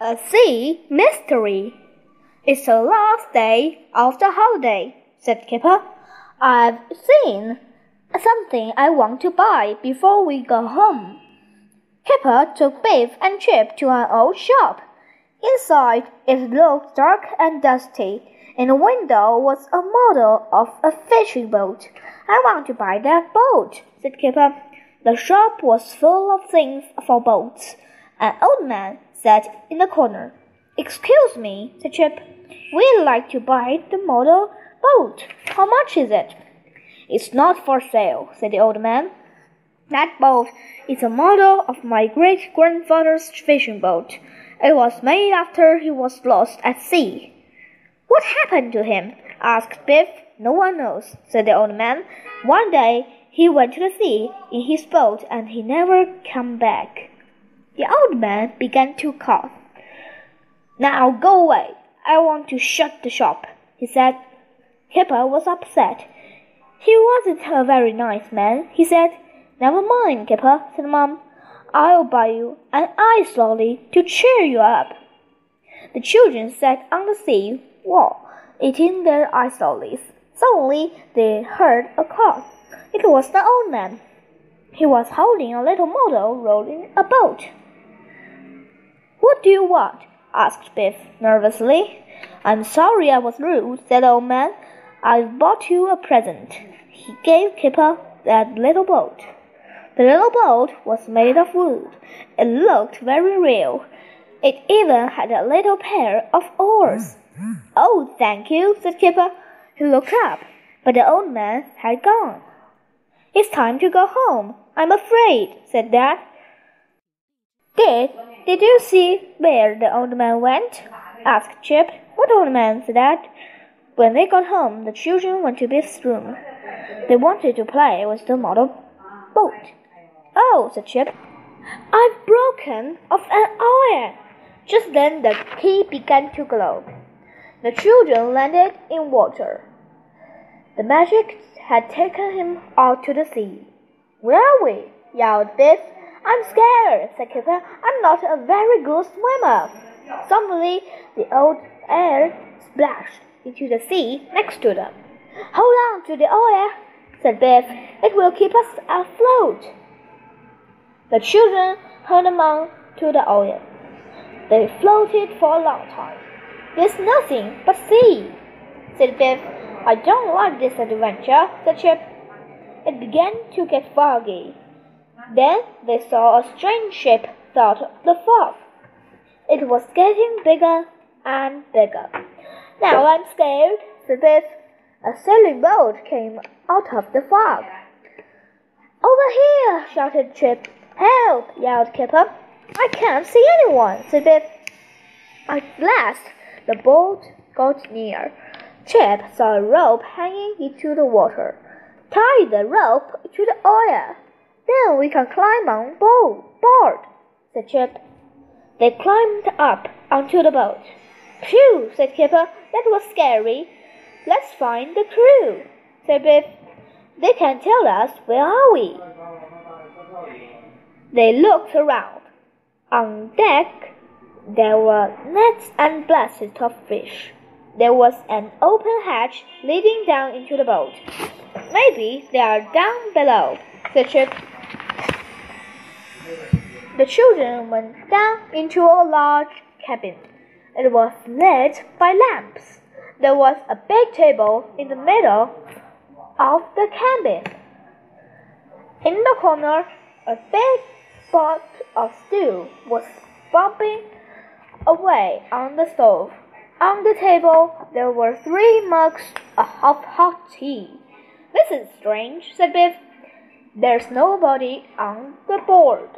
A Sea Mystery. It's the last day of the holiday, said Kipper. I've seen something I want to buy before we go home. Kipper took Biff and Chip to an old shop. Inside it looked dark and dusty. In the window was a model of a fishing boat. I want to buy that boat, said Kipper. The shop was full of things for boats. An old man sat in the corner. Excuse me, said Chip. We'd like to buy the model boat. How much is it? It's not for sale, said the old man. That boat is a model of my great grandfather's fishing boat. It was made after he was lost at sea. What happened to him? asked Biff. No one knows, said the old man. One day he went to the sea in his boat and he never came back. The old man began to cough. Now go away. I want to shut the shop, he said. Kipper was upset. He wasn't a very nice man, he said. Never mind, Kipper, said Mom. I'll buy you an ice lolly to cheer you up. The children sat on the sea wall, eating their ice lollies. Suddenly they heard a call. It was the old man. He was holding a little model rowing a boat. What do you want? asked Biff nervously. I'm sorry I was rude, said the old man. I've bought you a present. He gave Kipper that little boat. The little boat was made of wood. It looked very real. It even had a little pair of oars. Oh, thank you, said Kipper. He looked up, but the old man had gone. It's time to go home. I'm afraid, said Dad. Did did you see where the old man went? asked Chip. What old man? said Dad. When they got home, the children went to Biff's room. They wanted to play with the model boat. Oh, said Chip. I've broken off an iron. Just then the key began to glow. The children landed in water. The magic had taken him out to the sea. Where are we? yelled Biff. I'm scared, said Kipper. I'm not a very good swimmer. Suddenly, the old air splashed into the sea next to them. Hold on to the oar, said Biff. It will keep us afloat. The children hung on to the oar. They floated for a long time. There's nothing but sea, said Biff. I don't like this adventure, said Chip. It began to get foggy. Then they saw a strange ship through the fog. It was getting bigger and bigger. Now I'm scared, said Biff. A sailing boat came out of the fog. Over here, shouted Chip. Help, yelled Kipper. I can't see anyone, said Biff. At last, the boat got near. Chip saw a rope hanging into the water. Tie the rope to the oar. Then we can climb on boat board, said Chip. They climbed up onto the boat. Phew, said Kipper. That was scary. Let's find the crew, said Biff. They can tell us where are we. They looked around. On deck there were nets and baskets of fish. There was an open hatch leading down into the boat. Maybe they are down below, said Chip. The children went down into a large cabin. It was lit by lamps. There was a big table in the middle of the cabin. In the corner, a big pot of stew was bubbling away on the stove. On the table, there were three mugs of hot tea. This is strange, said Biff. There's nobody on the board.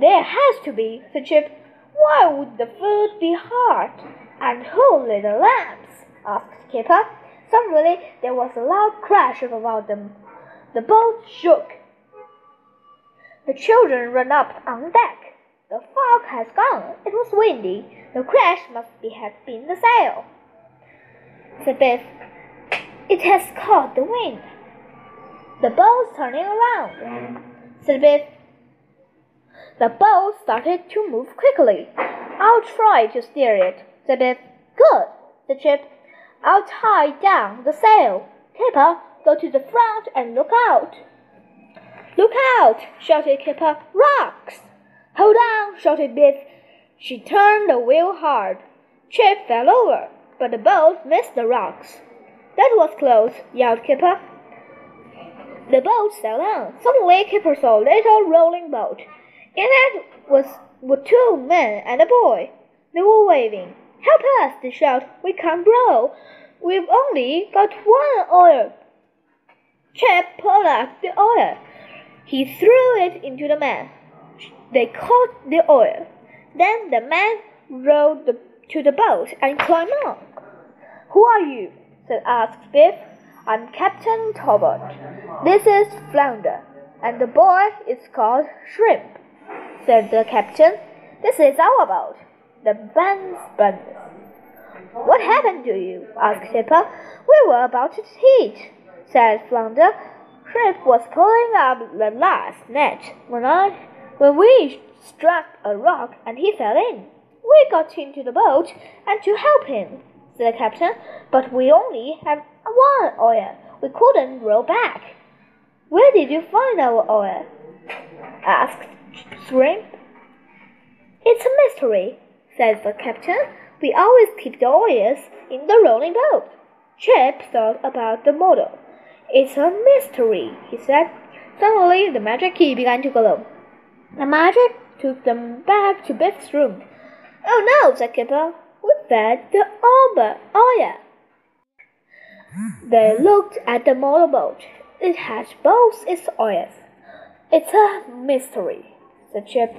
There has to be, said Chip. Why would the food be hot? And who lit the lamps? asked Kipper. Suddenly there was a loud crash about them. The boat shook. The children ran up on deck. The fog has gone. It was windy. The crash must be have been the sail. Said Biff. It has caught the wind. The boat's turning around, said Biff. The boat started to move quickly. I'll try to steer it, said Biff. Good, said Chip. I'll tie down the sail. Kipper, go to the front and look out. Look out! shouted Kipper. Rocks! Hold on! shouted Biff. She turned the wheel hard. Chip fell over, but the boat missed the rocks. That was close, yelled Kipper. The boat sailed on. Suddenly, Kipper saw a little rolling boat. In it was were two men and a boy. They were waving. Help us! they shouted. We can't row. We've only got one oar. Chip pulled up the oar. He threw it into the man. They caught the oar. Then the man rowed the, to the boat and climbed on. Who are you? said asked Biff. I'm Captain Talbot. This is Flounder, and the boy is called Shrimp, said the captain. This is our boat, the Buns Buns. What happened to you? asked Kipper. We were about to teach, said Flounder. Shrimp was pulling up the last net when I when we struck a rock and he fell in. We got into the boat and to help him, said the captain, but we only have one oar. We couldn't row back. Where did you find our oar? asked Shrimp. It's a mystery, said the captain. We always keep the oars in the rolling boat. Chip thought about the model. It's a mystery, he said. Suddenly, the magic key began to glow. The magic took them back to Biff's room. Oh no, said Kipper. We fed the yeah. They looked at the model boat. It has both its oars. It's a mystery, said Chip.